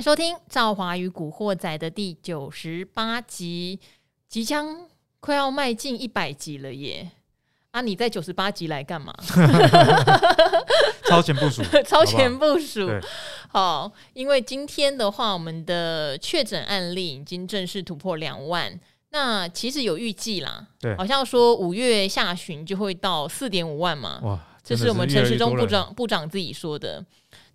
收听《赵华与古惑仔》的第九十八集，即将快要迈进一百集了耶！啊，你在九十八集来干嘛？超前部署，超前部署。好，因为今天的话，我们的确诊案例已经正式突破两万。那其实有预计啦，对，好像说五月下旬就会到四点五万嘛。哇，这是我们陈时中部长部长自己说的。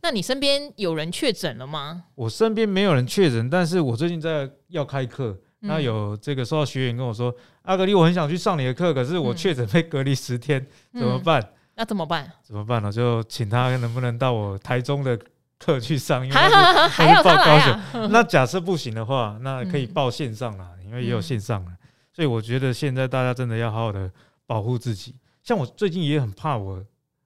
那你身边有人确诊了吗？我身边没有人确诊，但是我最近在要开课，嗯、那有这个收到学员跟我说：“阿格力，我很想去上你的课，可是我确诊被隔离十天，嗯、怎么办？”那怎么办？怎么办呢？就请他能不能到我台中的课去上？因为还还要报高雄。那假设不行的话，那可以报线上啦，因为也有线上了。嗯、所以我觉得现在大家真的要好好的保护自己。像我最近也很怕我。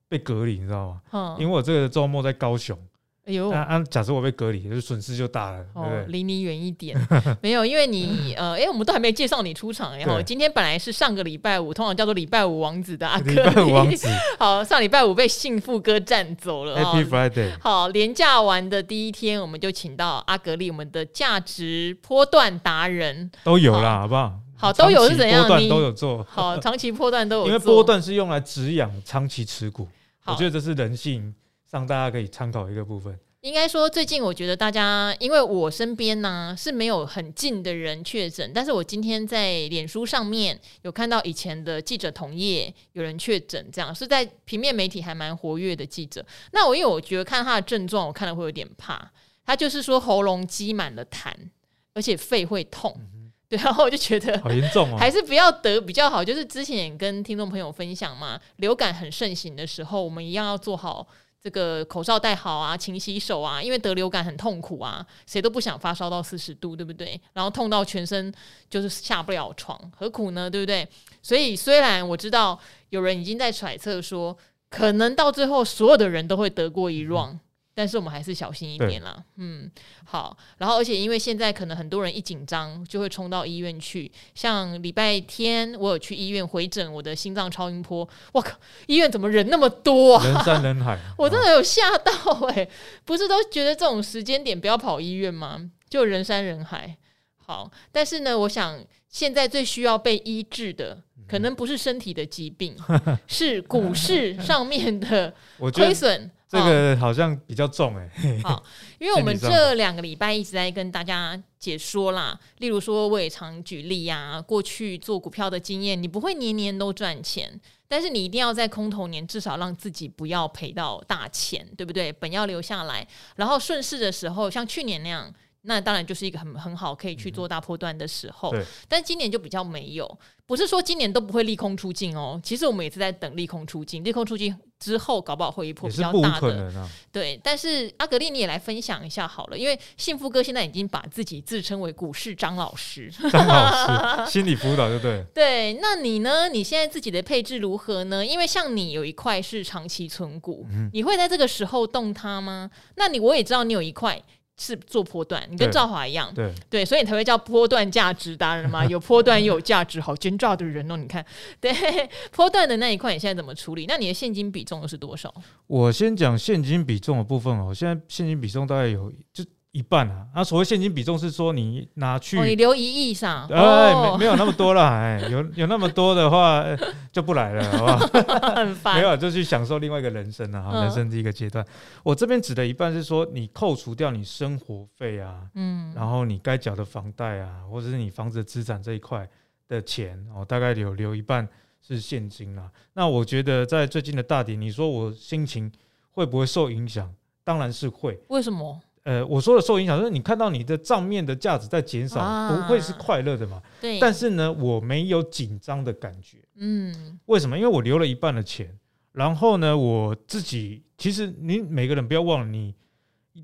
被隔离，你知道吗？嗯，因为我这个周末在高雄。哎呦，那、啊、假设我被隔离，就损失就大了，哦、对不对？离你远一点。没有，因为你呃，哎，我们都还没介绍你出场。然后今天本来是上个礼拜五，通常叫做礼拜五王子的阿格力。礼拜五王子。好，上礼拜五被幸福哥占走了。Happy Friday。好，连假完的第一天，我们就请到阿格力，我们的价值波段达人都有啦，好，好不好？好，都有是怎样？波段都有做。好，长期波段都有做。因为波段是用来止痒长期持股。我觉得这是人性上大家可以参考一个部分。应该说，最近我觉得大家，因为我身边呢是没有很近的人确诊，但是我今天在脸书上面有看到以前的记者同业有人确诊，这样是在平面媒体还蛮活跃的记者。那我因为我觉得看他的症状，我看了会有点怕。他就是说喉咙积满了痰，而且肺会痛。嗯对，然后我就觉得好严重哦，还是不要得比较好。就是之前也跟听众朋友分享嘛，流感很盛行的时候，我们一样要做好这个口罩戴好啊，勤洗手啊，因为得流感很痛苦啊，谁都不想发烧到四十度，对不对？然后痛到全身就是下不了床，何苦呢？对不对？所以虽然我知道有人已经在揣测说，可能到最后所有的人都会得过一 round。嗯但是我们还是小心一点啦，嗯，好，然后而且因为现在可能很多人一紧张就会冲到医院去，像礼拜天我有去医院回诊我的心脏超音波，我靠，医院怎么人那么多啊？人山人海，我真的有吓到哎、欸，不是都觉得这种时间点不要跑医院吗？就人山人海，好，但是呢，我想现在最需要被医治的，可能不是身体的疾病，是股市上面的亏损。这个好像比较重哎、欸，好，因为我们这两个礼拜一直在跟大家解说啦。例如说，我也常举例呀、啊，过去做股票的经验，你不会年年都赚钱，但是你一定要在空头年至少让自己不要赔到大钱，对不对？本要留下来，然后顺势的时候，像去年那样。那当然就是一个很很好可以去做大波段的时候，嗯、但今年就比较没有。不是说今年都不会利空出尽哦，其实我们也是在等利空出尽，利空出尽之后，搞不好会一波比较大的。啊、对，但是阿格丽你也来分享一下好了，因为幸福哥现在已经把自己自称为股市张老师，张老师 心理辅导对不对？对，那你呢？你现在自己的配置如何呢？因为像你有一块是长期存股，嗯、你会在这个时候动它吗？那你我也知道你有一块。是做波段，你跟赵华一样，对对，所以你才会叫波段价值达人嘛，有波段又有价值，好奸诈的人哦！你看，对波段的那一块，你现在怎么处理？那你的现金比重又是多少？我先讲现金比重的部分哦，现在现金比重大概有就。一半啊，那、啊、所谓现金比重是说你拿去，哦、你留一亿上，哎、哦，没没有那么多了，哎，有有那么多的话就不来了，好不好？很烦，没有就去享受另外一个人生了人生第一个阶段。我这边指的一半是说你扣除掉你生活费啊，嗯，然后你该缴的房贷啊，或者是你房子资产这一块的钱哦，大概留留一半是现金啦。那我觉得在最近的大跌，你说我心情会不会受影响？当然是会。为什么？呃，我说的受影响，就是你看到你的账面的价值在减少，啊、不会是快乐的嘛？对。但是呢，我没有紧张的感觉。嗯。为什么？因为我留了一半的钱，然后呢，我自己其实你每个人不要忘了，你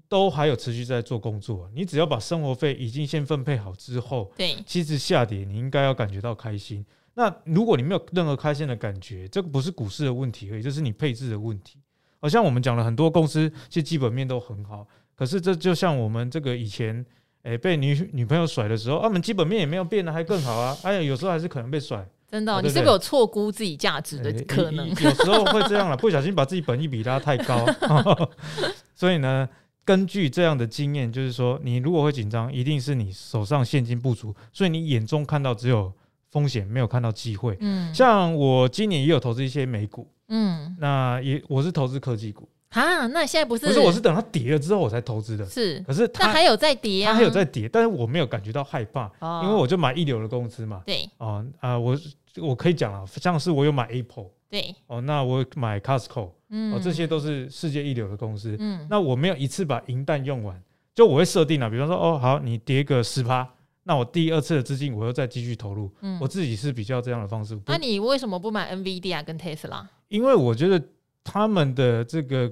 都还有持续在做工作。你只要把生活费已经先分配好之后，对，其实下跌你应该要感觉到开心。那如果你没有任何开心的感觉，这个不是股市的问题而已，这是你配置的问题。好像我们讲了很多公司，其实基本面都很好。可是这就像我们这个以前，哎、欸，被女女朋友甩的时候，啊，我们基本面也没有变得还更好啊。哎呀，有时候还是可能被甩。真的、哦，啊、对对，你是不是有错估自己价值的可能？欸、有时候会这样了，不小心把自己本益比拉太高。所以呢，根据这样的经验，就是说，你如果会紧张，一定是你手上现金不足，所以你眼中看到只有风险，没有看到机会。嗯，像我今年也有投资一些美股，嗯，那也我是投资科技股啊。那现在不是不是，我是等它跌了之后我才投资的。是，可是它还有在跌啊，它还有在跌，但是我没有感觉到害怕，哦、因为我就买一流的公司嘛。对，哦啊、呃，我我可以讲了，像是我有买 Apple。对哦，那我买 Costco，嗯，哦，这些都是世界一流的公司，嗯，那我没有一次把银弹用完，就我会设定了，比方说，哦，好，你跌个十趴，那我第二次的资金我又再继续投入，嗯，我自己是比较这样的方式。那你为什么不买 NVIDIA 跟 Tesla？因为我觉得他们的这个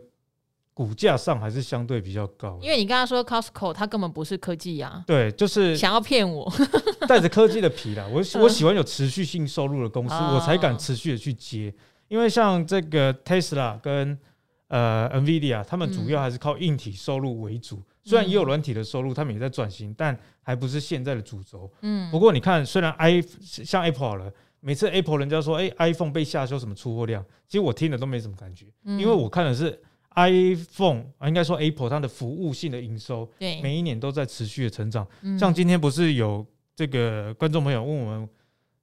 股价上还是相对比较高。因为你刚刚说 Costco，它根本不是科技呀，对，就是想要骗我，带着科技的皮啦。我 我喜欢有持续性收入的公司，我才敢持续的去接。因为像这个 Tesla 跟呃 NVIDIA，他们主要还是靠硬体收入为主，嗯、虽然也有软体的收入，他们也在转型，但还不是现在的主轴。嗯，不过你看，虽然 i 像 Apple 好了，每次 Apple 人家说哎 iPhone 被下修什么出货量，其实我听了都没什么感觉，嗯、因为我看的是 iPhone 啊，应该说 Apple 它的服务性的营收，对，每一年都在持续的成长。嗯、像今天不是有这个观众朋友问我们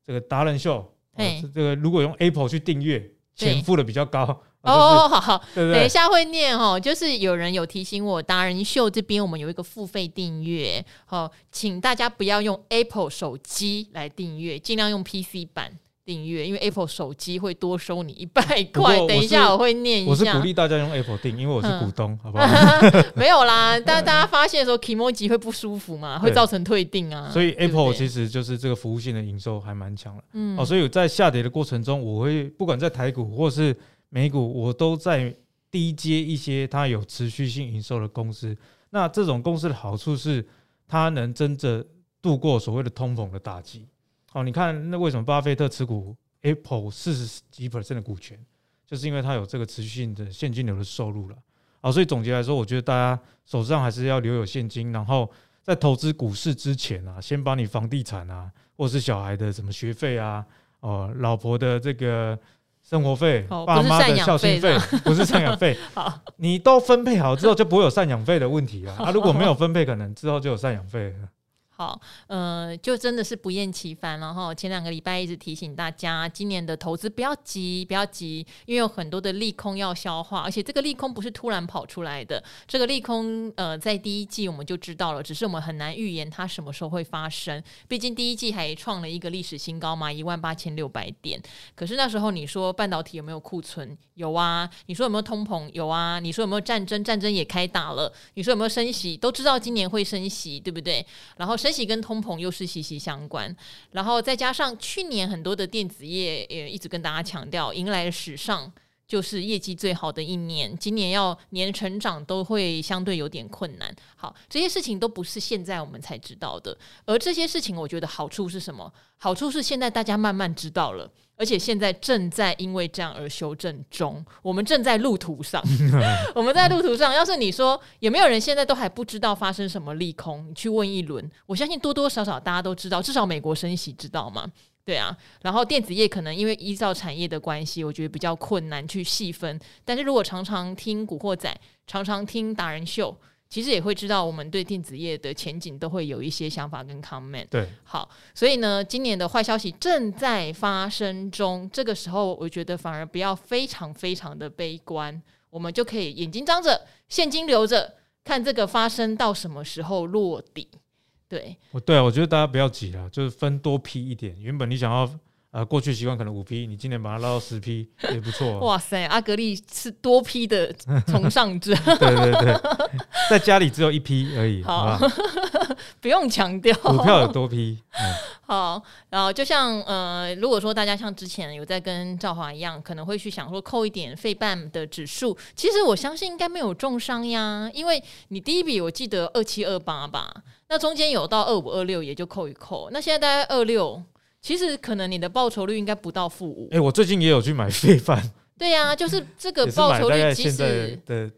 这个达人秀，哎，这个如果用 Apple 去订阅。钱付的比较高哦，好好，对对等一下会念哦。就是有人有提醒我，达人秀这边我们有一个付费订阅，好，请大家不要用 Apple 手机来订阅，尽量用 PC 版。订阅，因为 Apple 手机会多收你一百块。等一下我会念一下。我是鼓励大家用 Apple 订，因为我是股东，嗯、好不好？没有啦，但大家发现的时候，Kimoji 会不舒服嘛，会造成退订啊。所以 Apple 其实就是这个服务性的营收还蛮强的。嗯，哦，所以在下跌的过程中，我会不管在台股或是美股，我都在低接一些它有持续性营收的公司。那这种公司的好处是，它能真正度过所谓的通膨的打击。好，你看那为什么巴菲特持股 Apple 四十几 percent 的股权，就是因为他有这个持续性的现金流的收入了。好，所以总结来说，我觉得大家手上还是要留有现金，然后在投资股市之前啊，先把你房地产啊，或者是小孩的什么学费啊，哦，老婆的这个生活费，哦、爸妈的孝心费，不是赡养费，好，你都分配好之后，就不会有赡养费的问题了啊。如果没有分配，可能之后就有赡养费了。好，呃，就真的是不厌其烦，然后前两个礼拜一直提醒大家，今年的投资不要急，不要急，因为有很多的利空要消化，而且这个利空不是突然跑出来的，这个利空，呃，在第一季我们就知道了，只是我们很难预言它什么时候会发生。毕竟第一季还创了一个历史新高嘛，一万八千六百点。可是那时候你说半导体有没有库存？有啊。你说有没有通膨？有啊。你说有没有战争？战争也开打了。你说有没有升息？都知道今年会升息，对不对？然后升。升息跟通膨又是息息相关，然后再加上去年很多的电子业也一直跟大家强调，迎来史上就是业绩最好的一年，今年要年成长都会相对有点困难。好，这些事情都不是现在我们才知道的，而这些事情我觉得好处是什么？好处是现在大家慢慢知道了。而且现在正在因为这样而修正中，我们正在路途上，我们在路途上。要是你说有没有人现在都还不知道发生什么利空，你去问一轮，我相信多多少少大家都知道，至少美国升息知道吗？对啊，然后电子业可能因为依照产业的关系，我觉得比较困难去细分。但是如果常常听古惑仔，常常听达人秀。其实也会知道，我们对电子业的前景都会有一些想法跟 comment。对，好，所以呢，今年的坏消息正在发生中。这个时候，我觉得反而不要非常非常的悲观，我们就可以眼睛张着，现金留着，看这个发生到什么时候落底。对，我对啊，我觉得大家不要急了，就是分多批一点。原本你想要。呃，过去习惯可能五批，你今年把它拉到十批 也不错。哇塞，阿格力是多批的崇尚者。对对对，在家里只有一批而已，好？不用强调。股票有多批。嗯、好，然后就像呃，如果说大家像之前有在跟赵华一样，可能会去想说扣一点费半的指数，其实我相信应该没有重伤呀，因为你第一笔我记得二七二八吧，那中间有到二五二六，也就扣一扣，那现在大概二六。其实可能你的报酬率应该不到负五。哎，我最近也有去买费饭。对呀、啊，就是这个报酬率，其实的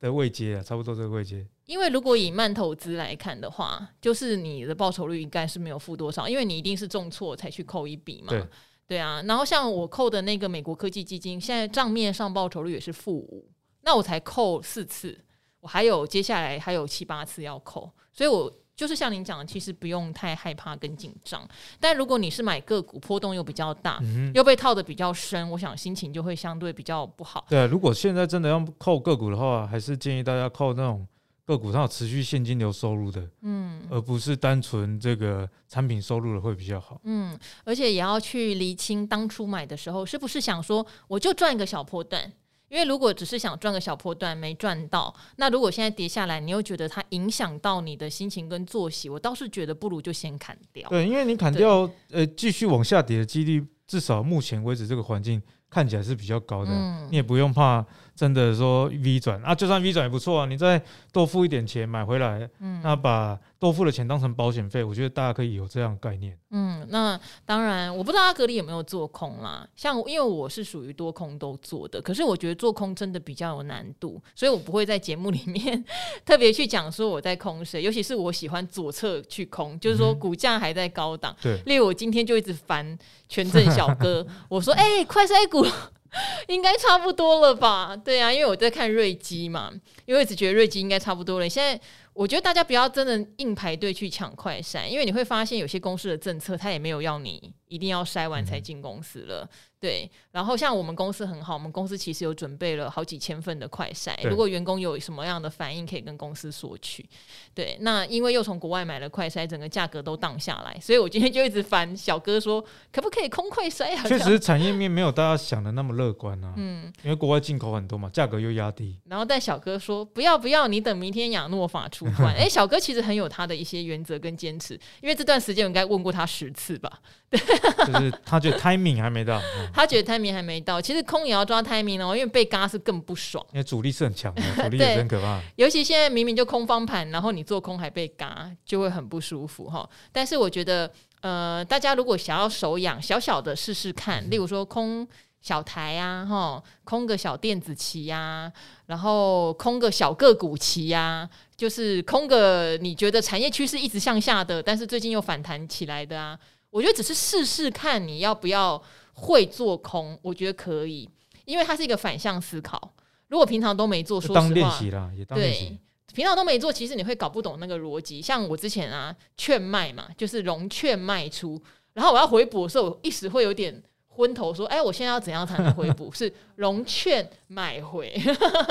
的位阶啊，差不多这个位阶。因为如果以慢投资来看的话，就是你的报酬率应该是没有负多少，因为你一定是重挫才去扣一笔嘛。对，对啊。然后像我扣的那个美国科技基金，现在账面上报酬率也是负五，那我才扣四次。我还有接下来还有七八次要扣，所以我就是像您讲的，其实不用太害怕跟紧张。但如果你是买个股，波动又比较大，嗯、又被套的比较深，我想心情就会相对比较不好。对，如果现在真的要扣个股的话，还是建议大家扣那种个股上有持续现金流收入的，嗯，而不是单纯这个产品收入的会比较好。嗯，而且也要去厘清当初买的时候是不是想说我就赚一个小破段。因为如果只是想赚个小破段没赚到，那如果现在跌下来，你又觉得它影响到你的心情跟作息，我倒是觉得不如就先砍掉。对，因为你砍掉，呃，继续往下跌的几率，至少目前为止这个环境看起来是比较高的，嗯、你也不用怕。真的说 V 转啊，就算 V 转也不错啊，你再多付一点钱买回来，嗯，那把多付的钱当成保险费，我觉得大家可以有这样的概念。嗯，那当然，我不知道阿格里有没有做空啦，像因为我是属于多空都做的，可是我觉得做空真的比较有难度，所以我不会在节目里面 特别去讲说我在空谁，尤其是我喜欢左侧去空，就是说股价还在高档，对、嗯，例如我今天就一直烦权证小哥，我说哎、欸，快筛股。应该差不多了吧？对啊，因为我在看瑞基嘛，因为一直觉得瑞基应该差不多了。现在我觉得大家不要真的硬排队去抢快筛，因为你会发现有些公司的政策，他也没有要你一定要筛完才进公司了。嗯对，然后像我们公司很好，我们公司其实有准备了好几千份的快筛，如果员工有什么样的反应，可以跟公司索取。对，那因为又从国外买了快筛，整个价格都荡下来，所以我今天就一直烦小哥说，可不可以空快筛啊？确实，产业面没有大家想的那么乐观啊。嗯，因为国外进口很多嘛，价格又压低。然后但小哥说不要不要，你等明天亚诺法出关。哎，小哥其实很有他的一些原则跟坚持，因为这段时间我应该问过他十次吧。对，就是他觉得 timing 还没到，嗯、他觉得 timing 还没到。其实空也要抓 timing 哦，因为被嘎是更不爽，因为主力是很强的，主力也很可怕。尤其现在明明就空方盘，然后你做空还被嘎，就会很不舒服哈。但是我觉得，呃，大家如果想要手痒，小小的试试看，例如说空小台啊，哈，空个小电子旗呀、啊，然后空个小个股旗呀、啊，就是空个你觉得产业趋势一直向下的，但是最近又反弹起来的啊。我觉得只是试试看，你要不要会做空？我觉得可以，因为它是一个反向思考。如果平常都没做，说实话，当练习啦，也当练习。对，平常都没做，其实你会搞不懂那个逻辑。像我之前啊，劝卖嘛，就是融券卖出，然后我要回补的时候，我一时会有点昏头，说：“哎，我现在要怎样才能回补？”是融券买回，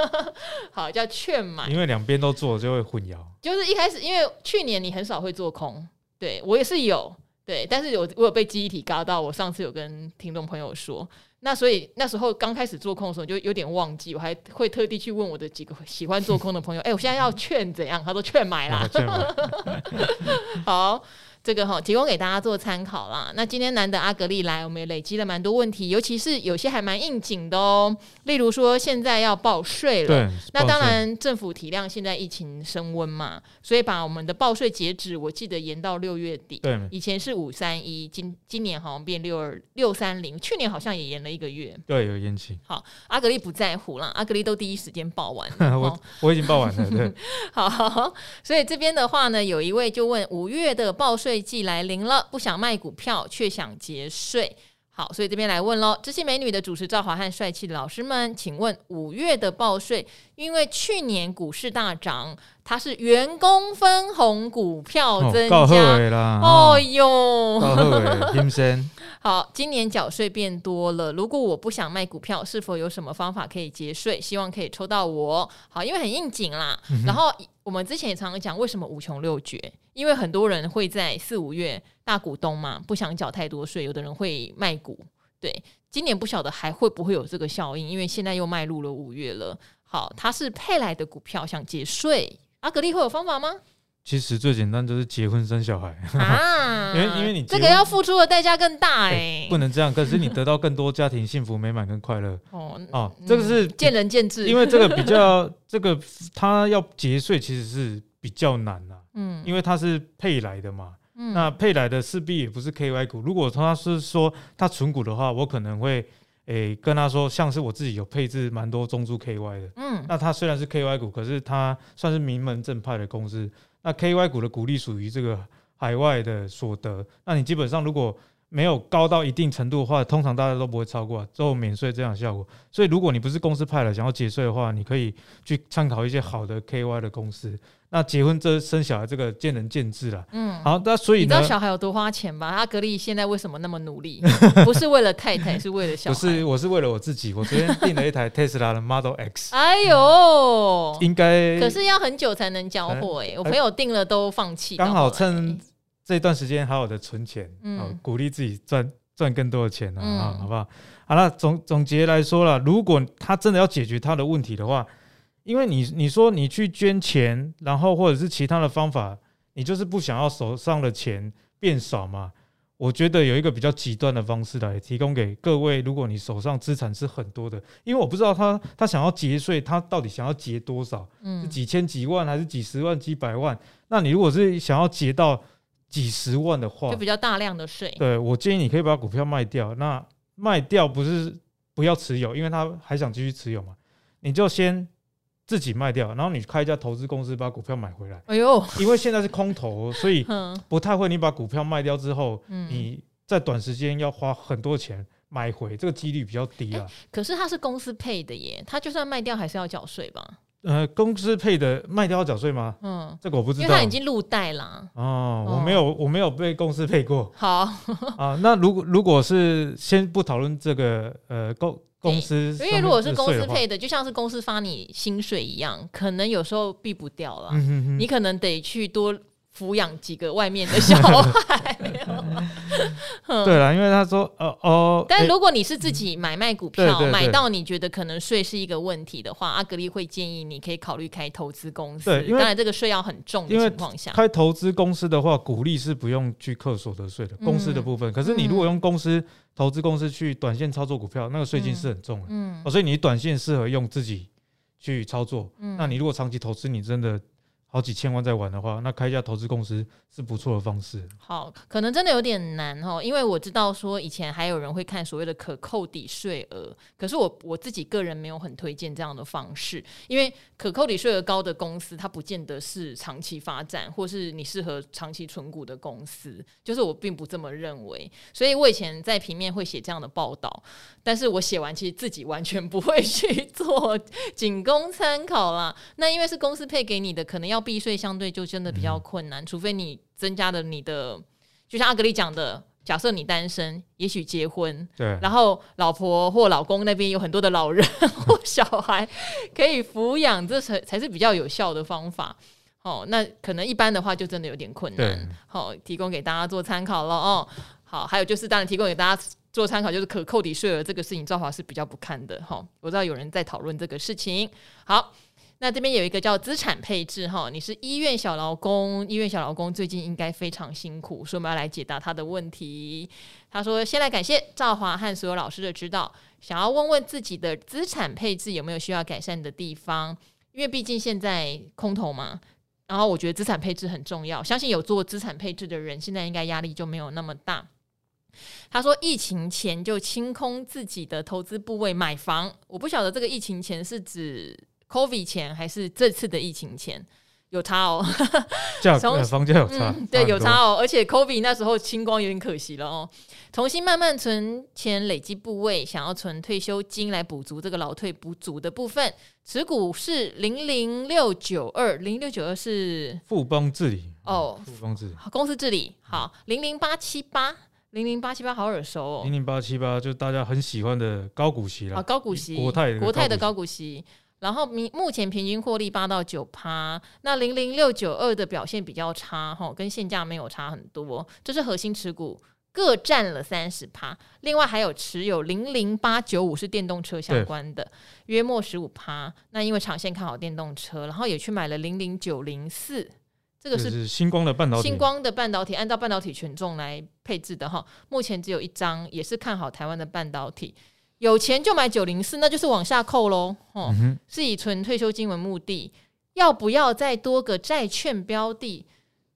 好叫券买，因为两边都做就会混淆。就是一开始，因为去年你很少会做空，对我也是有。对，但是有我有被记忆体嘎到，我上次有跟听众朋友说，那所以那时候刚开始做空的时候就有点忘记，我还会特地去问我的几个喜欢做空的朋友，哎，我现在要劝怎样？他说劝买啦，好。这个哈提供给大家做参考啦。那今天难得阿格力来，我们也累积了蛮多问题，尤其是有些还蛮应景的哦。例如说现在要报税了，对，那当然政府体谅现在疫情升温嘛，所以把我们的报税截止，我记得延到六月底。对，以前是五三一，今今年好像变六二六三零，去年好像也延了一个月。对，有延期。好，阿格力不在乎啦，阿格力都第一时间报完。我我已经报完了。对，好，好，所以这边的话呢，有一位就问五月的报税。税季来临了，不想卖股票却想节税。好，所以这边来问喽，知性美女的主持赵华和帅气的老师们，请问五月的报税，因为去年股市大涨，它是员工分红股票增加，哦哟，好，今年缴税变多了，如果我不想卖股票，是否有什么方法可以节税？希望可以抽到我。好，因为很应景啦。嗯、然后我们之前也常常讲，为什么五穷六绝？因为很多人会在四五月大股东嘛，不想缴太多税，有的人会卖股。对，今年不晓得还会不会有这个效应，因为现在又迈入了五月了。好，它是配来的股票，想节税，阿格力会有方法吗？其实最简单就是结婚生小孩啊，因为因为你这个要付出的代价更大哎、欸，不能这样，可是你得到更多家庭幸福美满跟快乐哦哦，这个是见仁见智，因为这个比较这个他要节税其实是比较难啊。嗯，因为它是配来的嘛，嗯，那配来的势必也不是 KY 股。如果他是说他存股的话，我可能会诶、欸、跟他说，像是我自己有配置蛮多中珠 KY 的，嗯，那他虽然是 KY 股，可是他算是名门正派的公司。那 KY 股的股利属于这个海外的所得，那你基本上如果没有高到一定程度的话，通常大家都不会超过最后免税这样的效果。所以如果你不是公司派的，想要节税的话，你可以去参考一些好的 KY 的公司。那结婚这生小孩这个见仁见智了。嗯，好，那所以你知道小孩有多花钱吧？阿格力现在为什么那么努力？不是为了太太，是为了小孩。不是，我是为了我自己。我昨天订了一台 Tesla 的 Model X。哎呦，应该可是要很久才能交货哎、欸。我朋友订了都放弃。刚好趁。这段时间好好的存钱，嗯、哦，鼓励自己赚赚更多的钱啊，嗯、好不好？好了，总总结来说了，如果他真的要解决他的问题的话，因为你你说你去捐钱，然后或者是其他的方法，你就是不想要手上的钱变少嘛？我觉得有一个比较极端的方式来提供给各位，如果你手上资产是很多的，因为我不知道他他想要节税，他到底想要节多少？嗯，是几千几万还是几十万几百万？那你如果是想要节到几十万的话，就比较大量的税。对，我建议你可以把股票卖掉。那卖掉不是不要持有，因为他还想继续持有嘛。你就先自己卖掉，然后你开一家投资公司把股票买回来。哎呦，因为现在是空头，所以不太会。你把股票卖掉之后，你在短时间要花很多钱买回，这个几率比较低啊。可是它是公司配的耶，他就算卖掉还是要缴税吧？呃，公司配的卖掉要缴税吗？嗯，这个我不知道，因为他已经入袋了。哦，我没有，我没有被公司配过。好 啊，那如果如果是先不讨论这个呃公公司，因为如果是公司配的，就像是公司发你薪水一样，可能有时候避不掉了，你可能得去多。抚养几个外面的小孩，对了，因为他说，哦哦，但如果你是自己买卖股票，买到你觉得可能税是一个问题的话，阿格力会建议你可以考虑开投资公司。对，当然这个税要很重的情况下，开投资公司的话，股利是不用去课所得税的，公司的部分。可是你如果用公司投资公司去短线操作股票，那个税金是很重的。嗯，所以你短线适合用自己去操作。嗯，那你如果长期投资，你真的。好几千万在玩的话，那开一家投资公司是不错的方式。好，可能真的有点难哦，因为我知道说以前还有人会看所谓的可扣抵税额，可是我我自己个人没有很推荐这样的方式，因为可扣抵税额高的公司，它不见得是长期发展或是你适合长期存股的公司，就是我并不这么认为。所以我以前在平面会写这样的报道，但是我写完其实自己完全不会去做，仅供参考啦。那因为是公司配给你的，可能要。避税相对就真的比较困难，嗯、除非你增加了你的，就像阿格里讲的，假设你单身，也许结婚，对，然后老婆或老公那边有很多的老人 或小孩可以抚养，这才才是比较有效的方法。哦，那可能一般的话就真的有点困难。好、哦，提供给大家做参考了哦。好，还有就是当然提供给大家做参考，就是可扣抵税额这个事情，赵华是比较不看的。哈、哦，我知道有人在讨论这个事情。好。那这边有一个叫资产配置哈，你是医院小劳工，医院小劳工最近应该非常辛苦，所以我们要来解答他的问题。他说：“先来感谢赵华和所有老师的指导，想要问问自己的资产配置有没有需要改善的地方，因为毕竟现在空头嘛。然后我觉得资产配置很重要，相信有做资产配置的人，现在应该压力就没有那么大。”他说：“疫情前就清空自己的投资部位买房，我不晓得这个疫情前是指。” COVID 前还是这次的疫情前有差哦，价格房价有 差，嗯、对，有差哦。而且 COVID 那时候清光有点可惜了哦。重新慢慢存钱，累积部位，想要存退休金来补足这个劳退补足的部分。持股是零零六九二，零六九二是富邦治理哦，富邦治理公司治理好，零零八七八，零零八七八好耳熟哦，零零八七八就大家很喜欢的高股息了，啊，高股息，国泰国泰的高股息。然后明目前平均获利八到九趴，那零零六九二的表现比较差哈，跟现价没有差很多，这是核心持股各占了三十趴，另外还有持有零零八九五是电动车相关的，对约莫十五趴。那因为长线看好电动车，然后也去买了零零九零四，这个是星光的半导体，星光的半导体按照半导体权重来配置的哈，目前只有一张，也是看好台湾的半导体。有钱就买九零四，那就是往下扣喽。哦，嗯、是以存退休金为目的，要不要再多个债券标的？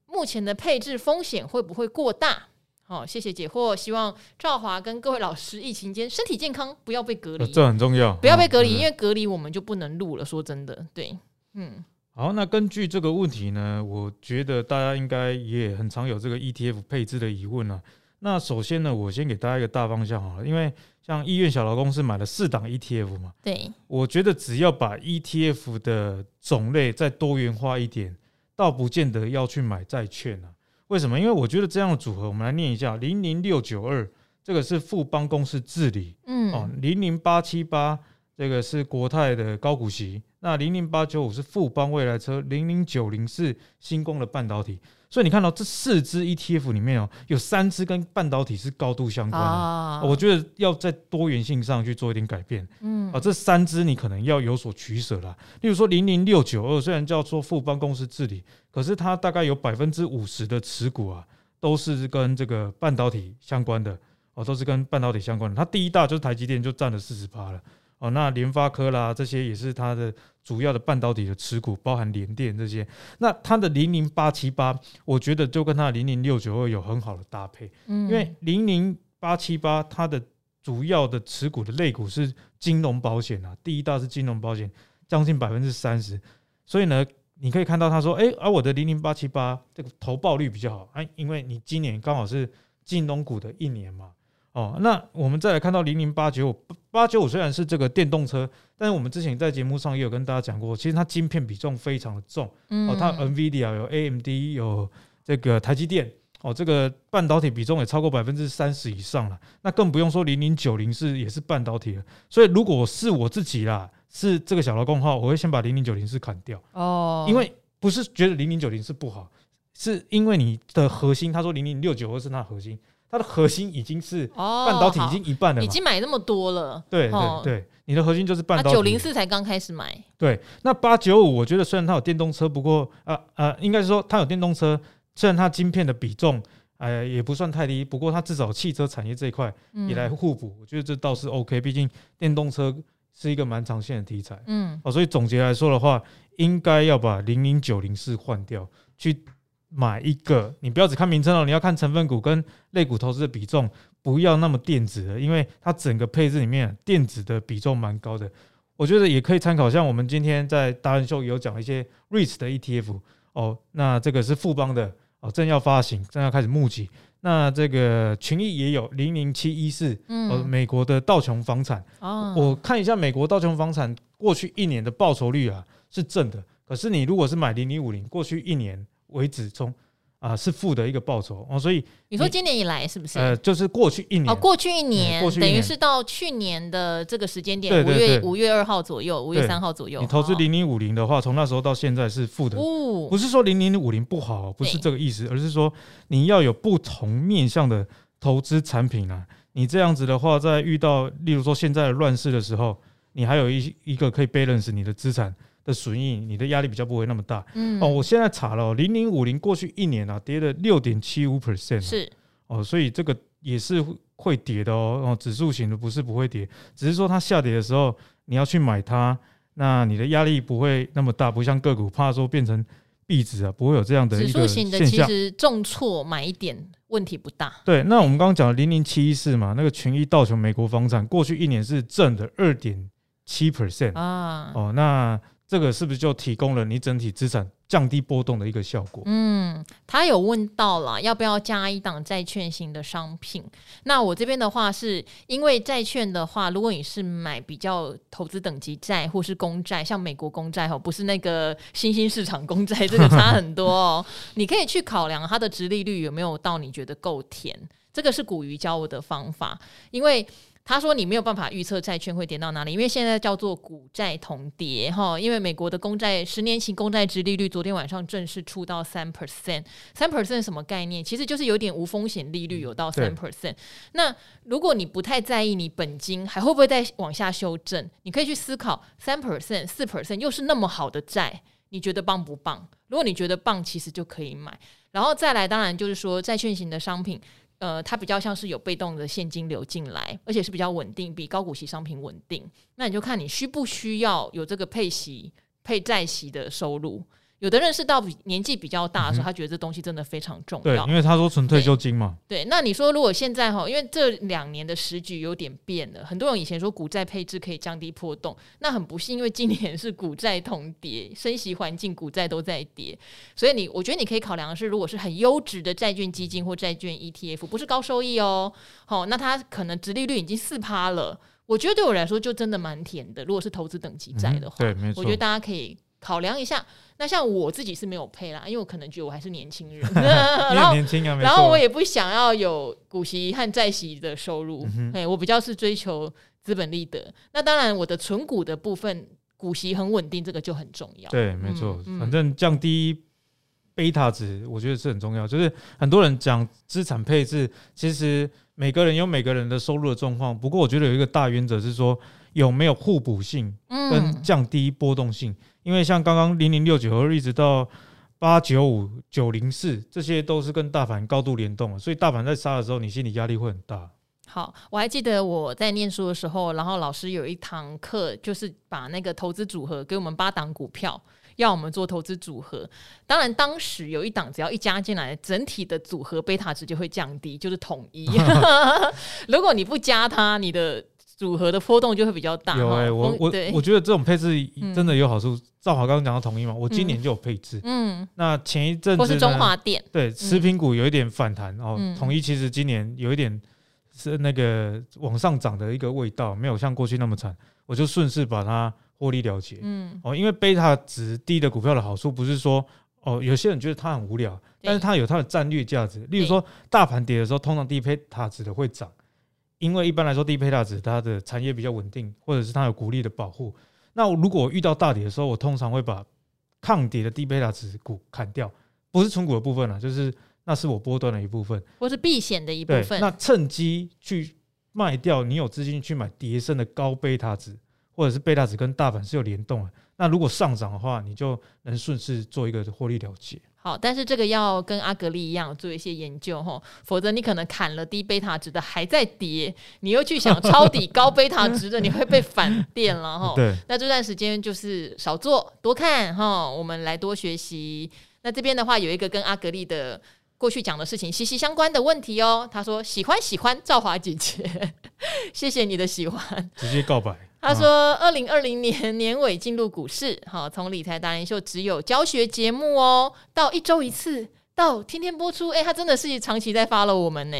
目前的配置风险会不会过大？好、哦，谢谢解惑。希望赵华跟各位老师疫情间身体健康，不要被隔离，这很重要。不要被隔离，哦、因为隔离我们就不能录了。说真的，对，嗯。好，那根据这个问题呢，我觉得大家应该也很常有这个 ETF 配置的疑问啊。那首先呢，我先给大家一个大方向好了，因为像医院小劳工是买了四档 ETF 嘛，对，我觉得只要把 ETF 的种类再多元化一点，倒不见得要去买债券啊。为什么？因为我觉得这样的组合，我们来念一下：零零六九二，这个是富邦公司治理，嗯，哦，零零八七八，这个是国泰的高股息，那零零八九五是富邦未来车，零零九零是新光的半导体。所以你看到这四只 ETF 里面哦，有三只跟半导体是高度相关的。啊、我觉得要在多元性上去做一点改变。嗯，啊，这三只你可能要有所取舍啦。例如说零零六九二，虽然叫做富邦公司治理，可是它大概有百分之五十的持股啊，都是跟这个半导体相关的哦，都是跟半导体相关的。它第一大就是台积电，就占了四十八了。哦，那联发科啦，这些也是它的主要的半导体的持股，包含联电这些。那它的零零八七八，我觉得就跟它的零零六九二有很好的搭配。嗯，因为零零八七八它的主要的持股的类股是金融保险啊，第一大是金融保险，将近百分之三十。所以呢，你可以看到他说，哎，而我的零零八七八这个投报率比较好，哎，因为你今年刚好是金融股的一年嘛。哦，那我们再来看到零零八九五八九五，虽然是这个电动车，但是我们之前在节目上也有跟大家讲过，其实它晶片比重非常的重。嗯，哦，它 NVIDIA 有 AMD 有这个台积电，哦，这个半导体比重也超过百分之三十以上了。那更不用说零零九零是也是半导体了。所以如果是我自己啦，是这个小劳工的话，我会先把零零九零是砍掉。哦，因为不是觉得零零九零是不好，是因为你的核心，他说零零六九二是它的核心。它的核心已经是半导体，已经一半了，已经买那么多了。对对对，你的核心就是半导体。九零四才刚开始买。对，那八九五，我觉得虽然它有电动车，不过啊啊，应该是说它有电动车，虽然它晶片的比重哎也不算太低，不过它至少汽车产业这一块也来互补，我觉得这倒是 OK。毕竟电动车是一个蛮长线的题材。嗯，哦，所以总结来说的话，应该要把零零九零四换掉，去。买一个，你不要只看名称哦，你要看成分股跟类股投资的比重，不要那么电子的，因为它整个配置里面电子的比重蛮高的。我觉得也可以参考，像我们今天在达人秀有讲一些 REITs 的 ETF 哦，那这个是富邦的哦，正要发行，正要开始募集。那这个群益也有零零七一四，呃，美国的道琼房产，哦，我看一下美国道琼房产过去一年的报酬率啊是正的，可是你如果是买零零五零，过去一年。为止中啊是负的一个报酬哦，所以你说今年以来是不是？呃，就是过去一年哦，过去一年，等于是到去年的这个时间点，五月五月二号左右，五月三号左右。你投资零零五零的话，从那时候到现在是负的，不是说零零五零不好，不是这个意思，而是说你要有不同面向的投资产品啊。你这样子的话，在遇到例如说现在的乱世的时候，你还有一一个可以 balance 你的资产。的损益，你的压力比较不会那么大。嗯，哦，我现在查了，零零五零过去一年啊，跌了六点七五 percent。是，哦，所以这个也是会跌的哦。哦，指数型的不是不会跌，只是说它下跌的时候你要去买它，那你的压力不会那么大，不像个股怕说变成壁纸啊，不会有这样的一个现象。指数型的其实重挫买一点问题不大。对，那我们刚刚讲的零零七一四嘛，那个群益道琼美国房产过去一年是正的二点七 percent 啊。哦，那。这个是不是就提供了你整体资产降低波动的一个效果？嗯，他有问到了要不要加一档债券型的商品。那我这边的话是因为债券的话，如果你是买比较投资等级债或是公债，像美国公债哦，不是那个新兴市场公债，这个差很多哦。你可以去考量它的殖利率有没有到你觉得够甜，这个是古鱼教我的方法，因为。他说：“你没有办法预测债券会跌到哪里，因为现在叫做股债同跌哈。因为美国的公债十年期公债殖利率昨天晚上正式出到三 percent，三 percent 什么概念？其实就是有点无风险利率有到三 percent。那如果你不太在意你本金还会不会再往下修正，你可以去思考三 percent、四 percent 又是那么好的债，你觉得棒不棒？如果你觉得棒，其实就可以买。然后再来，当然就是说债券型的商品。”呃，它比较像是有被动的现金流进来，而且是比较稳定，比高股息商品稳定。那你就看你需不需要有这个配息、配债息的收入。有的人是到年纪比较大的时候，他觉得这东西真的非常重要。对，因为他说纯退休金嘛。对，那你说如果现在哈，因为这两年的时局有点变了，很多人以前说股债配置可以降低波动，那很不幸，因为今年是股债同跌，升息环境股债都在跌，所以你我觉得你可以考量的是，如果是很优质的债券基金或债券 ETF，不是高收益哦，好，那它可能殖利率已经四趴了，我觉得对我来说就真的蛮甜的。如果是投资等级债的话，嗯，对，没错，我觉得大家可以。考量一下，那像我自己是没有配啦，因为我可能觉得我还是年轻人，然后年轻啊，然后我也不想要有股息和债息的收入，哎、嗯，我比较是追求资本利得。那当然，我的存股的部分股息很稳定，这个就很重要。对，没错，嗯、反正降低贝塔值，我觉得是很重要。就是很多人讲资产配置，其实每个人有每个人的收入的状况。不过，我觉得有一个大原则是说，有没有互补性跟降低波动性。嗯因为像刚刚零零六九和一直到八九五九零四，这些都是跟大盘高度联动，所以大盘在杀的时候，你心理压力会很大。好，我还记得我在念书的时候，然后老师有一堂课，就是把那个投资组合给我们八档股票，要我们做投资组合。当然，当时有一档只要一加进来，整体的组合贝塔值就会降低，就是统一。如果你不加它，你的组合的波动就会比较大。有哎、欸，我我我觉得这种配置真的有好处。嗯、赵华刚刚讲到统一嘛，我今年就有配置。嗯，那前一阵子或是中华电对食品股有一点反弹哦，嗯、统一其实今年有一点是那个往上涨的一个味道，没有像过去那么惨。我就顺势把它获利了结。嗯，哦，因为贝塔值低的股票的好处不是说哦，有些人觉得它很无聊，但是它有它的战略价值。例如说，大盘跌的时候，通常低贝塔值的会涨。因为一般来说，低配塔值它的产业比较稳定，或者是它有股利的保护。那如果遇到大跌的时候，我通常会把抗跌的低配塔值股砍掉，不是存股的部分了，就是那是我波段的一部分，或是避险的一部分。那趁机去卖掉，你有资金去买跌升的高贝塔值，或者是贝塔值跟大盘是有联动的。那如果上涨的话，你就能顺势做一个获利了结。好，但是这个要跟阿格力一样做一些研究吼，否则你可能砍了低贝塔值的还在跌，你又去想抄底高贝塔值的，你会被反电了哈。对，那这段时间就是少做多看哈，我们来多学习。那这边的话有一个跟阿格力的过去讲的事情息息相关的问题哦，他说喜欢喜欢赵华姐姐，谢谢你的喜欢，直接告白。他说：“二零二零年年尾进入股市，好，从理财达人秀只有教学节目哦，到一周一次，到天天播出，诶，他真的是长期在 follow 我们呢，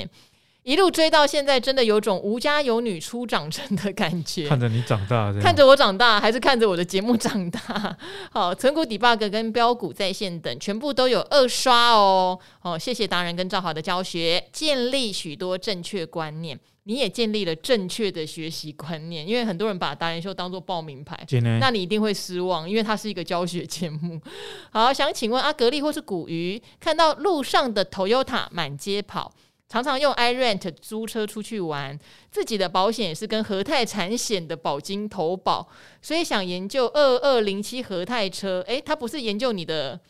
一路追到现在，真的有种无家有女初长成的感觉。看着你长大，看着我长大，还是看着我的节目长大？好，存股 debug 跟标股在线等，全部都有二刷哦。哦，谢谢达人跟赵华的教学，建立许多正确观念。”你也建立了正确的学习观念，因为很多人把达人秀当做报名牌，那你一定会失望，因为它是一个教学节目。好，想请问阿格力或是古鱼，看到路上的 Toyota 满街跑，常常用 iRent 租车出去玩，自己的保险也是跟和泰产险的保金投保，所以想研究二二零七和泰车。诶、欸，他不是研究你的。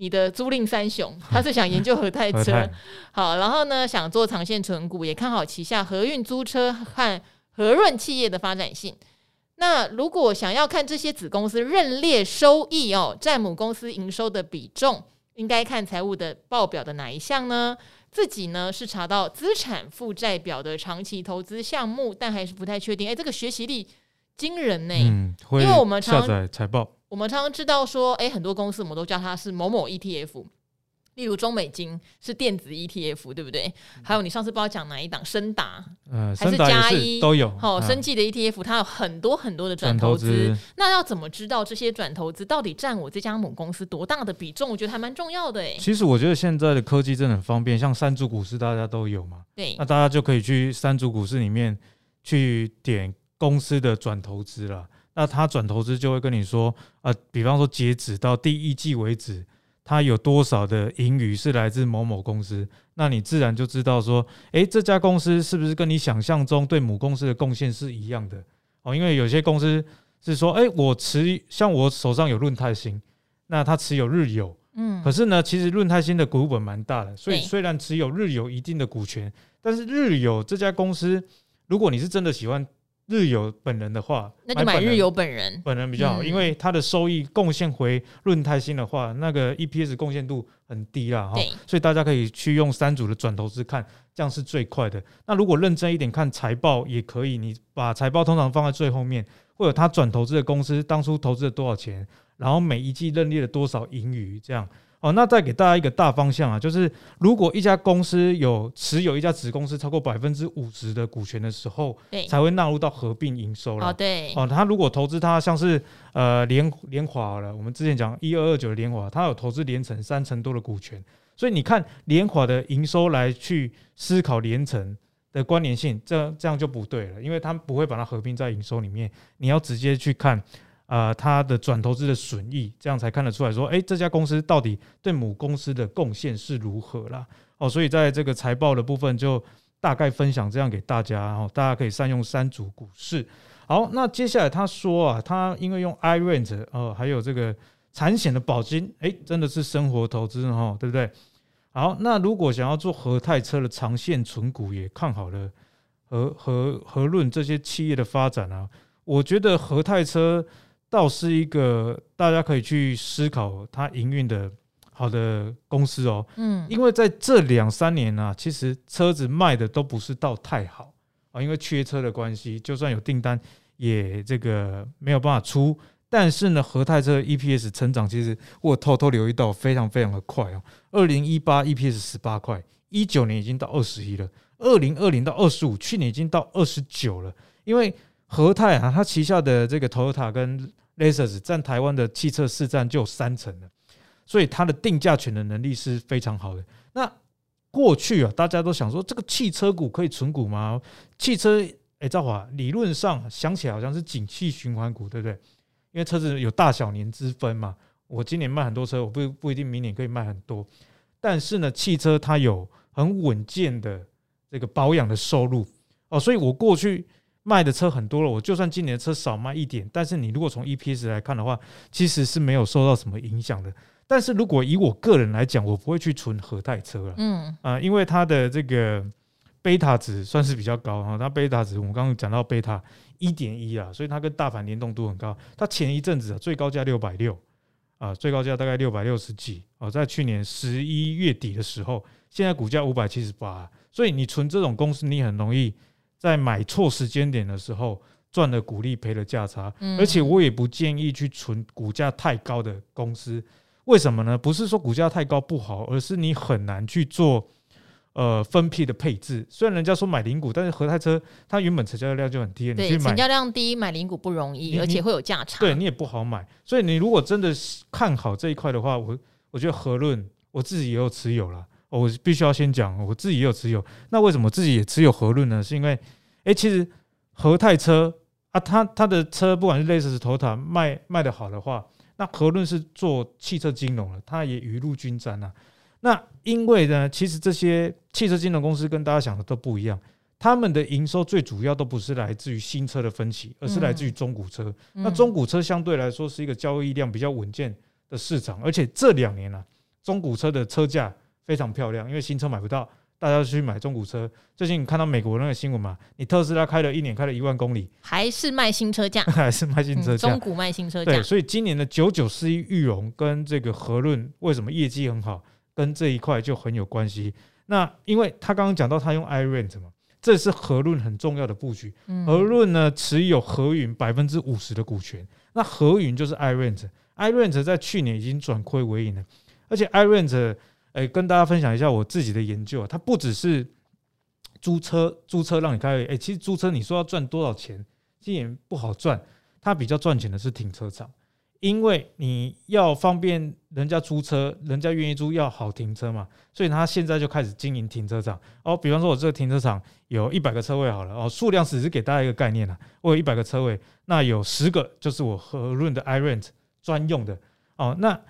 你的租赁三雄，他是想研究和泰车，泰好，然后呢，想做长线存股，也看好旗下和运租车和和润企业的发展性。那如果想要看这些子公司认列收益哦，占母公司营收的比重，应该看财务的报表的哪一项呢？自己呢是查到资产负债表的长期投资项目，但还是不太确定。哎，这个学习力惊人呢，嗯，因为我们常下载财报。我们常常知道说，哎，很多公司我们都叫它是某某 ETF，例如中美金是电子 ETF，对不对？还有你上次不知道讲哪一档，深达，呃，还是加一都有。好，生技的 ETF 它有很多很多的转投资，那要怎么知道这些转投资到底占我这家母公司多大的比重？我觉得还蛮重要的哎。其实我觉得现在的科技真的很方便，像三足股市大家都有嘛，对，那大家就可以去三足股市里面去点公司的转投资了。那他转投资就会跟你说，啊，比方说截止到第一季为止，他有多少的盈余是来自某某公司，那你自然就知道说，诶，这家公司是不是跟你想象中对母公司的贡献是一样的？哦，因为有些公司是说，诶，我持像我手上有润泰新，那他持有日有，嗯，可是呢，其实润泰新的股本蛮大的，所以虽然持有日有一定的股权，但是日有这家公司，如果你是真的喜欢。日有本人的话，那就买日有本人，本人比较好，嗯、因为它的收益贡献回论泰新的话，那个 EPS 贡献度很低啦哈，所以大家可以去用三组的转投资看，这样是最快的。那如果认真一点看财报也可以，你把财报通常放在最后面，或者他转投资的公司当初投资了多少钱，然后每一季认列了多少盈余这样。哦，那再给大家一个大方向啊，就是如果一家公司有持有一家子公司超过百分之五十的股权的时候，对，才会纳入到合并营收了。哦，对。哦，他如果投资它像是呃联联华了，我们之前讲一二二九的联华，它有投资联成三成多的股权，所以你看联华的营收来去思考联成的关联性，这这样就不对了，因为他们不会把它合并在营收里面，你要直接去看。啊，它、呃、的转投资的损益，这样才看得出来说，诶、这家公司到底对母公司的贡献是如何啦？哦，所以在这个财报的部分，就大概分享这样给大家，哦，大家可以善用三组股市。好，那接下来他说啊，他因为用 iRent 哦，还有这个产险的保金，诶、真的是生活投资哈，对不对？好，那如果想要做和泰车的长线存股，也看好了和和和润这些企业的发展啊，我觉得和泰车。倒是一个大家可以去思考它营运的好的公司哦，嗯，因为在这两三年呢，其实车子卖的都不是到太好啊，因为缺车的关系，就算有订单也这个没有办法出。但是呢，和泰车 EPS 成长其实我偷偷留意到非常非常的快哦，二零一八 EPS 十八块，一九年已经到二十一了，二零二零到二十五，去年已经到二十九了。因为和泰啊，它旗下的这个 Toyota 跟 Lexus 占台湾的汽车市占就有三成了，所以它的定价权的能力是非常好的。那过去啊，大家都想说这个汽车股可以存股吗？汽车，哎，赵华，理论上想起来好像是景气循环股，对不对？因为车子有大小年之分嘛。我今年卖很多车，我不不一定明年可以卖很多。但是呢，汽车它有很稳健的这个保养的收入哦，所以我过去。卖的车很多了，我就算今年的车少卖一点，但是你如果从 EPS 来看的话，其实是没有受到什么影响的。但是如果以我个人来讲，我不会去存和泰车了，嗯啊，因为它的这个贝塔值算是比较高哈，它贝塔值我们刚刚讲到贝塔一点一啊，所以它跟大盘联动度很高。它前一阵子啊，最高价六百六啊，最高价大概六百六十几啊，在去年十一月底的时候，现在股价五百七十八，所以你存这种公司，你很容易。在买错时间点的时候，赚了股利，赔了价差。而且我也不建议去存股价太高的公司。为什么呢？不是说股价太高不好，而是你很难去做呃分批的配置。虽然人家说买零股，但是合泰车它原本成交量就很低，你去买，成交量低买零股不容易，而且会有价差。对你也不好买。所以你如果真的看好这一块的话，我我觉得和润我自己也有持有了。我必须要先讲，我自己也有持有。那为什么自己也持有和润呢？是因为，诶，其实和泰车啊，它它的车不管是类似是 Toyota 卖卖的好的话，那和润是做汽车金融的，它也雨露均沾啊。那因为呢，其实这些汽车金融公司跟大家想的都不一样，他们的营收最主要都不是来自于新车的分歧，而是来自于中古车。嗯、那中古车相对来说是一个交易量比较稳健的市场，而且这两年呢、啊，中古车的车价。非常漂亮，因为新车买不到，大家去买中古车。最近你看到美国那个新闻嘛？你特斯拉开了一年，开了一万公里，还是卖新车价，还是卖新车价，中古卖新车价。对，所以今年的九九四一裕隆跟这个和润为什么业绩很好，跟这一块就很有关系。那因为他刚刚讲到他用 iRent 嘛，这是和润很重要的布局。和润呢持有和云百分之五十的股权，那和云就是 iRent，iRent 在去年已经转亏为盈了，而且 iRent。哎，跟大家分享一下我自己的研究啊，它不只是租车，租车让你开。哎，其实租车你说要赚多少钱，其实也不好赚。它比较赚钱的是停车场，因为你要方便人家租车，人家愿意租，要好停车嘛。所以他现在就开始经营停车场。哦，比方说我这个停车场有一百个车位好了，哦，数量只是给大家一个概念了。我有一百个车位，那有十个就是我和润的 iRent 专用的。哦，那。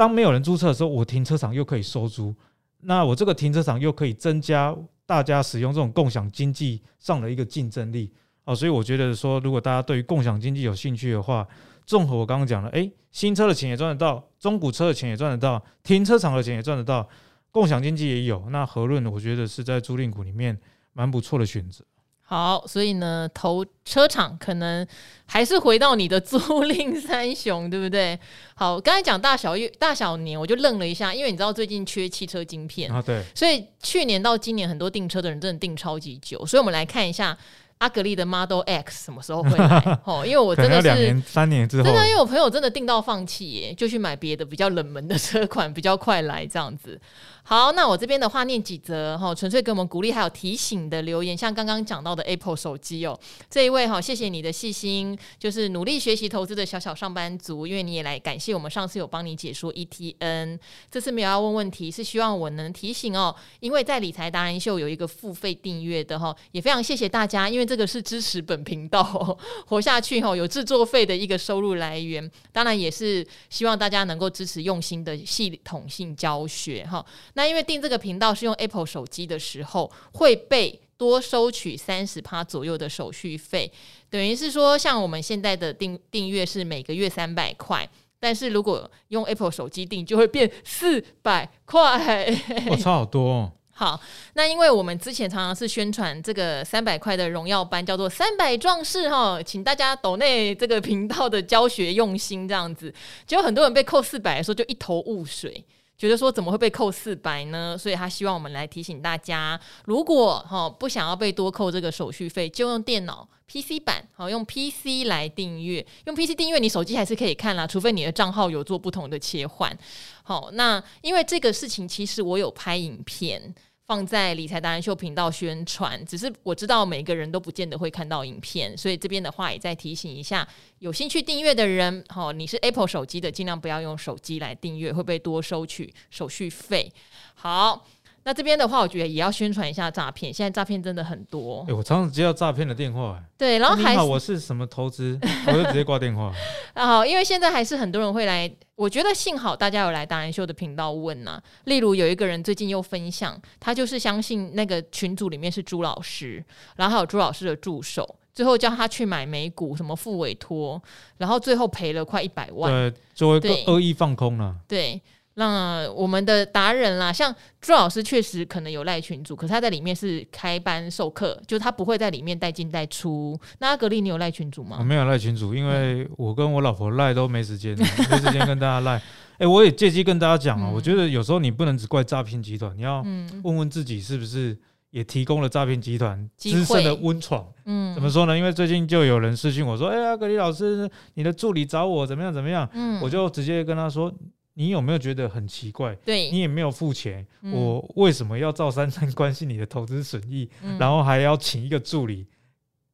当没有人租车的时候，我停车场又可以收租，那我这个停车场又可以增加大家使用这种共享经济上的一个竞争力啊，所以我觉得说，如果大家对于共享经济有兴趣的话，综合我刚刚讲的，诶，新车的钱也赚得到，中古车的钱也赚得到，停车场的钱也赚得到，共享经济也有，那和润我觉得是在租赁股里面蛮不错的选择。好，所以呢，投车厂可能还是回到你的租赁三雄，对不对？好，刚才讲大小月、大小年，我就愣了一下，因为你知道最近缺汽车晶片啊，对，所以去年到今年很多订车的人真的订超级久，所以我们来看一下。阿格力的 Model X 什么时候会来？哦，因为我真的是两年、三年之后，真的，因为我朋友真的订到放弃耶，就去买别的比较冷门的车款，比较快来这样子。好，那我这边的话念几则哈，纯粹给我们鼓励还有提醒的留言，像刚刚讲到的 Apple 手机哦，这一位哈，谢谢你的细心，就是努力学习投资的小小上班族，因为你也来感谢我们上次有帮你解说 ETN，这次没有要问问题，是希望我能提醒哦，因为在理财达人秀有一个付费订阅的哈，也非常谢谢大家，因为这个是支持本频道 活下去哈，有制作费的一个收入来源，当然也是希望大家能够支持用心的系统性教学哈。那因为订这个频道是用 Apple 手机的时候，会被多收取三十趴左右的手续费，等于是说，像我们现在的订订阅是每个月三百块，但是如果用 Apple 手机订，就会变四百块，我差好多哦。好，那因为我们之前常常是宣传这个三百块的荣耀班，叫做三百壮士哈，请大家抖内这个频道的教学用心这样子，结果很多人被扣四百的时候就一头雾水。觉得说怎么会被扣四百呢？所以他希望我们来提醒大家，如果哈不想要被多扣这个手续费，就用电脑 PC 版，好用 PC 来订阅，用 PC 订阅你手机还是可以看啦，除非你的账号有做不同的切换。好，那因为这个事情，其实我有拍影片。放在理财达人秀频道宣传，只是我知道每个人都不见得会看到影片，所以这边的话也再提醒一下，有兴趣订阅的人，好，你是 Apple 手机的，尽量不要用手机来订阅，会被多收取手续费。好。那这边的话，我觉得也要宣传一下诈骗。现在诈骗真的很多。哎、欸，我常常接到诈骗的电话。对，然后还、好，我是什么投资，我就直接挂电话。啊，好，因为现在还是很多人会来。我觉得幸好大家有来达人秀的频道问呐、啊。例如有一个人最近又分享，他就是相信那个群组里面是朱老师，然后还有朱老师的助手，最后叫他去买美股，什么付委托，然后最后赔了快一百万。对，就会恶意放空了。对。那我们的达人啦，像朱老师确实可能有赖群主，可是他在里面是开班授课，就他不会在里面带进带出。那阿格力，你有赖群主吗？我没有赖群主，因为我跟我老婆赖都没时间，没时间跟大家赖。哎、欸，我也借机跟大家讲啊、嗯，我觉得有时候你不能只怪诈骗集团，你要问问自己是不是也提供了诈骗集团滋生的温床。嗯，怎么说呢？因为最近就有人私信我说：“哎、欸，阿格力老师，你的助理找我怎么样怎么样？”嗯，我就直接跟他说。你有没有觉得很奇怪？对，你也没有付钱，嗯，我为什么要照三三关心你的投资损益，嗯，然后还要请一个助理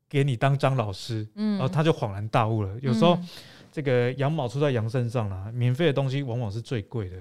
给你当张老师？嗯，然后他就恍然大悟了。有时候这个羊毛出在羊身上了，免费的东西往往是最贵的。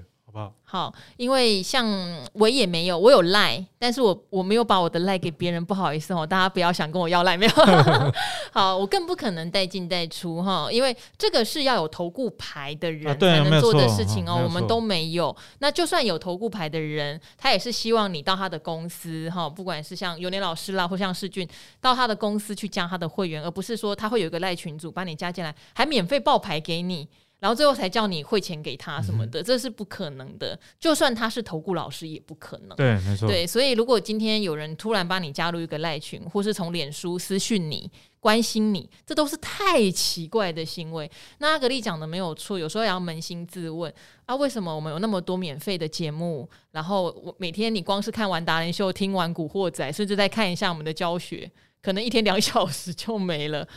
好，因为像我也没有，我有赖，但是我我没有把我的赖给别人，不好意思哦，大家不要想跟我要赖，没有。好，我更不可能带进带出哈，因为这个是要有投顾牌的人才能做的事情哦，我们都没有。那就算有投顾牌的人，他也是希望你到他的公司哈，不管是像尤年老师啦，或像世俊，到他的公司去加他的会员，而不是说他会有一个赖群组把你加进来，还免费报牌给你。然后最后才叫你汇钱给他什么的，嗯，这是不可能的。就算他是投顾老师，也不可能。对，没错。对，所以如果今天有人突然帮你加入一个赖群，或是从脸书私讯你，关心你，这都是太奇怪的行为。那阿格丽讲的没有错，有时候也要扪心自问啊，为什么我们有那么多免费的节目？然后我每天你光是看完达人秀，听完古惑仔，甚至再看一下我们的教学，可能一天两小时就没了。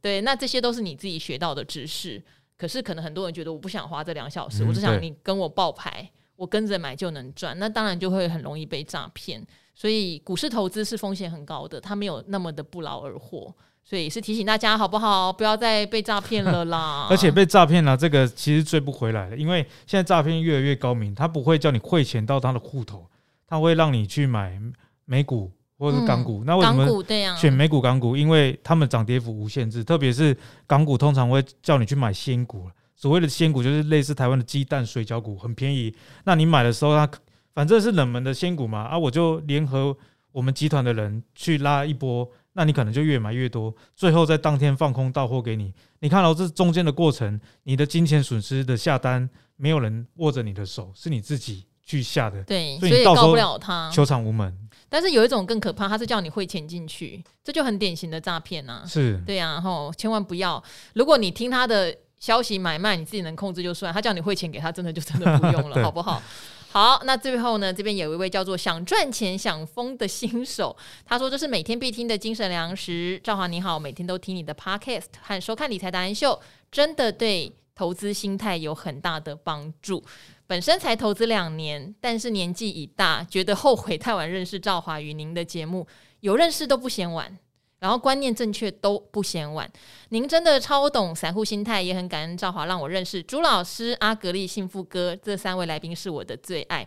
对，那这些都是你自己学到的知识。可是可能很多人觉得我不想花这两小时，嗯，我只想你跟我报牌，我跟着买就能赚，那当然就会很容易被诈骗。所以股市投资是风险很高的，它没有那么的不劳而获。所以是提醒大家好不好？不要再被诈骗了啦！而且被诈骗了，这个其实追不回来了，因为现在诈骗越来越高明，他不会叫你汇钱到他的户头，他会让你去买美股。或者是港股，嗯，那为什么选美股、港股？因为他们涨跌幅无限制，特别是港股，通常会叫你去买仙股。所谓的仙股，就是类似台湾的鸡蛋水饺股，很便宜。那你买的时候，它反正是冷门的仙股嘛，啊，我就联合我们集团的人去拉一波，那你可能就越买越多，最后在当天放空到货给你。你看到这中间的过程，你的金钱损失的下单，没有人握着你的手，是你自己去下的，对，所以你到时候告不了他，求偿无门。但是有一种更可怕，他是叫你汇钱进去，这就很典型的诈骗呐。是，对呀、啊，吼，千万不要。如果你听他的消息买卖，你自己能控制就算。他叫你汇钱给他，真的就真的不用了，好不好？好，那最后呢，这边有一位叫做想赚钱想疯的新手，他说这是每天必听的精神粮食。赵华你好，每天都听你的 podcast 和收看理财达人秀，真的对投资心态有很大的帮助。本身才投资两年，但是年纪已大，觉得后悔太晚认识赵华与您的节目，有认识都不嫌晚。然后观念正确都不嫌晚，您真的超懂散户心态，也很感恩赵华让我认识朱老师、阿格力、幸福哥这三位来宾是我的最爱，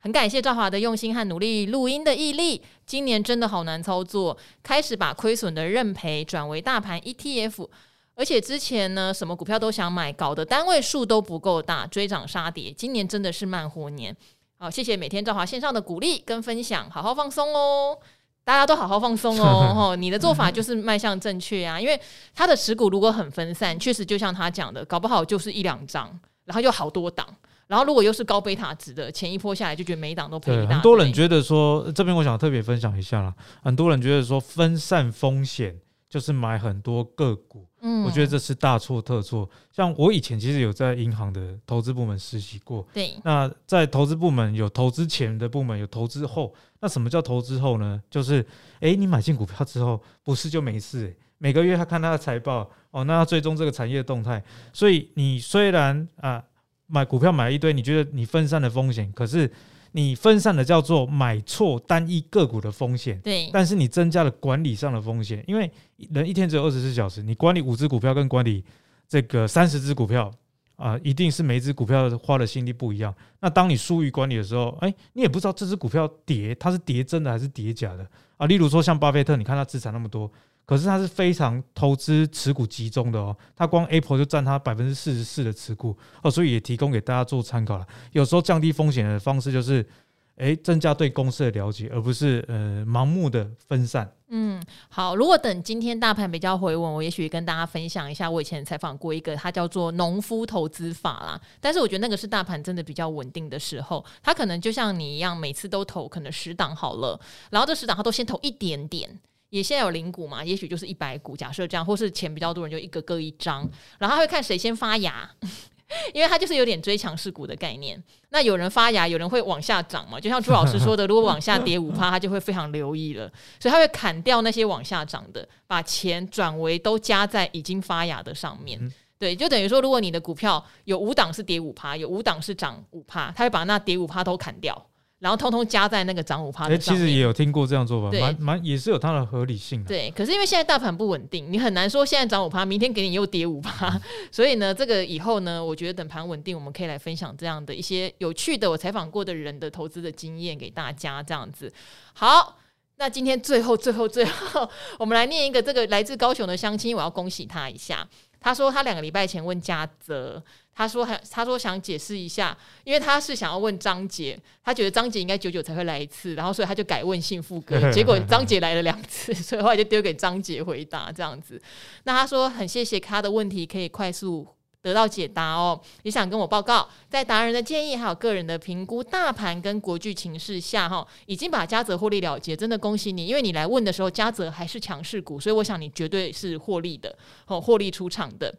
很感谢赵华的用心和努力录音的毅力。今年真的好难操作，开始把亏损的认赔转为大盘 ETF，而且之前呢什么股票都想买，搞的单位数都不够大，追涨杀跌。今年真的是慢活年，好谢谢每天赵华线上的鼓励跟分享，好好放松哦。大家都好好放松哦，你的做法就是迈向正确啊，因为他的持股如果很分散，确实就像他讲的，搞不好就是一两张，然后又好多档，然后如果又是高贝塔值的，前一波下来就觉得每档都赔一大。很多人觉得说，这边我想特别分享一下啦，很多人觉得说分散风险就是买很多个股。嗯，我觉得这是大错特错。像我以前其实有在银行的投资部门实习过，对。那在投资部门有投资前的部门，有投资后。那什么叫投资后呢？就是，诶、欸，你买进股票之后，不是就没事、欸？每个月他看他的财报，哦，那要追踪这个产业的动态。所以你虽然啊买股票买了一堆，你觉得你分散的风险，可是。你分散的叫做买错单一个股的风险，对，但是你增加了管理上的风险，因为人一天只有二十四小时，你管理五只股票跟管理这个三十只股票啊、呃，一定是每一只股票花的心力不一样。那当你疏于管理的时候，哎，你也不知道这只股票跌，它是跌真的还是跌假的啊？例如说像巴菲特，你看他资产那么多。可是他是非常投资持股集中的哦，他光 Apple 就占他百分之四十四的持股哦，所以也提供给大家做参考了。有时候降低风险的方式就是，诶，增加对公司的了解，而不是呃盲目的分散。嗯，好，如果等今天大盘比较回稳，我也许跟大家分享一下，我以前采访过一个，他叫做农夫投资法啦。但是我觉得那个是大盘真的比较稳定的时候，他可能就像你一样，每次都投可能十档好了，然后这十档他都先投一点点。也现在有零股嘛，也许就是一百股，假设这样，或是钱比较多人就一个各一张，然后他会看谁先发芽，因为他就是有点追强势股的概念。那有人发芽，有人会往下涨嘛，就像朱老师说的，如果往下跌五趴，他就会非常留意了，所以他会砍掉那些往下涨的，把钱转为都加在已经发芽的上面。对，就等于说，如果你的股票有五档是跌五趴，有五档是涨五趴，他会把那跌五趴都砍掉。然后通通加在那个涨五趴的上。其实也有听过这样做法，蛮蛮也是有它的合理性的。对，可是因为现在大盘不稳定，你很难说现在涨五趴，明天给你又跌五趴。嗯、所以呢，这个以后呢，我觉得等盘稳定，我们可以来分享这样的一些有趣的我采访过的人的投资的经验给大家。这样子，好，那今天最后最后最后，我们来念一个这个来自高雄的相亲，我要恭喜他一下。他说他两个礼拜前问嘉泽。他说还他说想解释一下，因为他是想要问张杰，他觉得张杰应该久久才会来一次，然后所以他就改问幸福哥，结果张杰来了两次，所以后来就丢给张杰回答这样子。那他说很谢谢他的问题可以快速得到解答哦，也想跟我报告，在达人的建议还有个人的评估，大盘跟国际情势下哈，已经把嘉泽获利了结，真的恭喜你，因为你来问的时候嘉泽还是强势股，所以我想你绝对是获利的哦，获利出场的。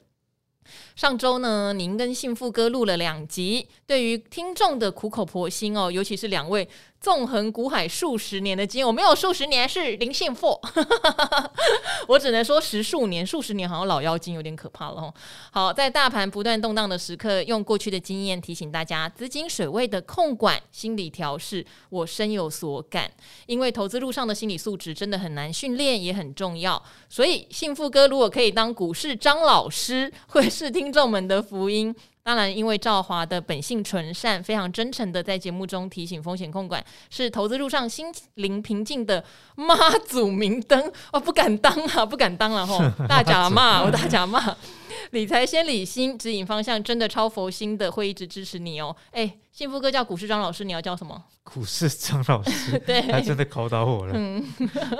上周呢，您跟幸福哥录了两集，对于听众的苦口婆心哦，尤其是两位。纵横股海数十年的经验，我没有数十年是零现货，我只能说十数年，数十年好像老妖精有点可怕了哦。好，在大盘不断动荡的时刻，用过去的经验提醒大家，资金水位的控管、心理调试，我深有所感。因为投资路上的心理素质真的很难训练，也很重要。所以，幸福哥如果可以当股市张老师，会是听众们的福音。当然，因为赵华的本性纯善，非常真诚的在节目中提醒风险控管，是投资路上心灵平静的妈祖明灯。哦不敢当啊，不敢当了吼！大假骂 我，大假骂。理财先理心，指引方向，真的超佛心的，会一直支持你哦。哎，幸福哥叫股市张老师，你要叫什么？股市张老师，对，还真的考倒我了。嗯，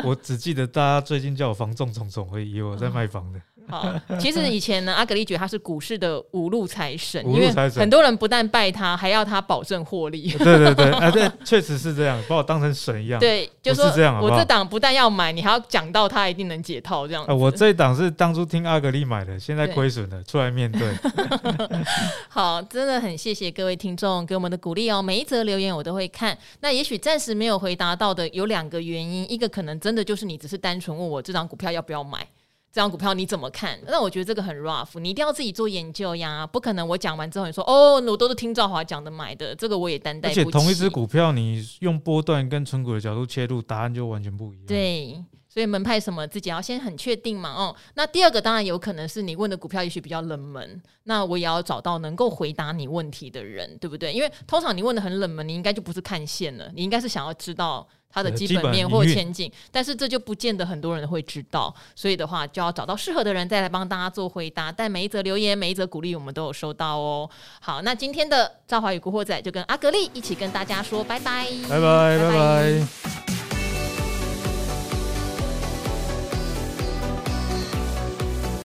我只记得大家最近叫我房仲总总会以为我在卖房的。好，其实以前呢，阿格力觉得他是股市的五路财神，因为很多人不但拜他，还要他保证获利。对对对，啊，对，确实是这样，把我当成神一样。对，就是说这样好好，我这档不但要买，你还要讲到他一定能解套这样。啊，我这一档是当初听阿格力买的，现在亏损了，出来面对。好，真的很谢谢各位听众给我们的鼓励哦，每一则留言我都会看。那也许暂时没有回答到的有两个原因，一个可能真的就是你只是单纯问我这张股票要不要买。这张股票你怎么看？那我觉得这个很 rough，你一定要自己做研究呀，不可能我讲完之后你说哦，我都是听赵华讲的买的，这个我也担待不起。而且同一只股票，你用波段跟存股的角度切入，答案就完全不一样。对，所以门派什么自己要先很确定嘛。哦，那第二个当然有可能是你问的股票也许比较冷门，那我也要找到能够回答你问题的人，对不对？因为通常你问的很冷门，你应该就不是看线了，你应该是想要知道。它的基本面或前景，但是这就不见得很多人会知道，所以的话就要找到适合的人再来帮大家做回答。但每一则留言、每一则鼓励，我们都有收到哦。好，那今天的赵华与古惑仔就跟阿格力一起跟大家说拜拜，拜拜，拜拜。拜拜。